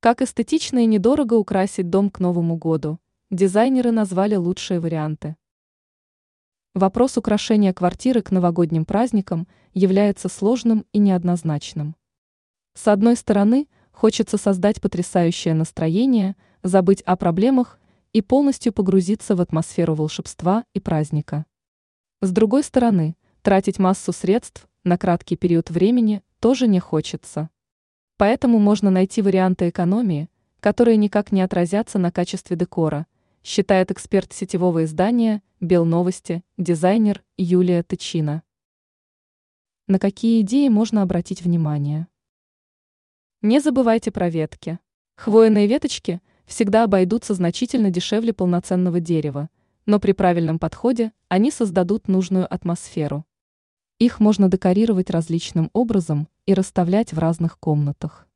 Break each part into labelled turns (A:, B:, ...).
A: Как эстетично и недорого украсить дом к Новому году, дизайнеры назвали лучшие варианты. Вопрос украшения квартиры к новогодним праздникам является сложным и неоднозначным. С одной стороны, хочется создать потрясающее настроение, забыть о проблемах и полностью погрузиться в атмосферу волшебства и праздника. С другой стороны, тратить массу средств на краткий период времени тоже не хочется. Поэтому можно найти варианты экономии, которые никак не отразятся на качестве декора, считает эксперт сетевого издания «Белновости», дизайнер Юлия Тычина. На какие идеи можно обратить внимание? Не забывайте про ветки. Хвойные веточки всегда обойдутся значительно дешевле полноценного дерева, но при правильном подходе они создадут нужную атмосферу. Их можно декорировать различным образом и расставлять в разных комнатах.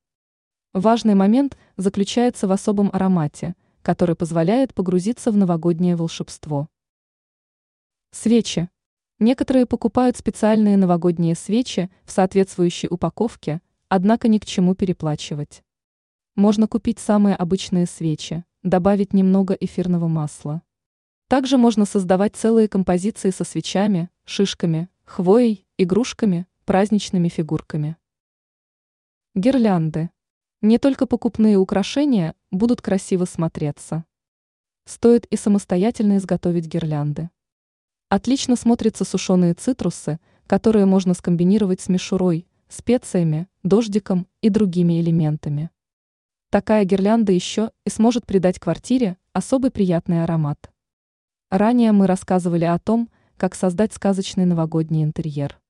A: Важный момент заключается в особом аромате, который позволяет погрузиться в новогоднее волшебство. Свечи. Некоторые покупают специальные новогодние свечи в соответствующей упаковке, однако ни к чему переплачивать. Можно купить самые обычные свечи, добавить немного эфирного масла. Также можно создавать целые композиции со свечами, шишками, хвоей, игрушками, праздничными фигурками. Гирлянды. Не только покупные украшения будут красиво смотреться. Стоит и самостоятельно изготовить гирлянды. Отлично смотрятся сушеные цитрусы, которые можно скомбинировать с мишурой, специями, дождиком и другими элементами. Такая гирлянда еще и сможет придать квартире особый приятный аромат. Ранее мы рассказывали о том, как создать сказочный новогодний интерьер.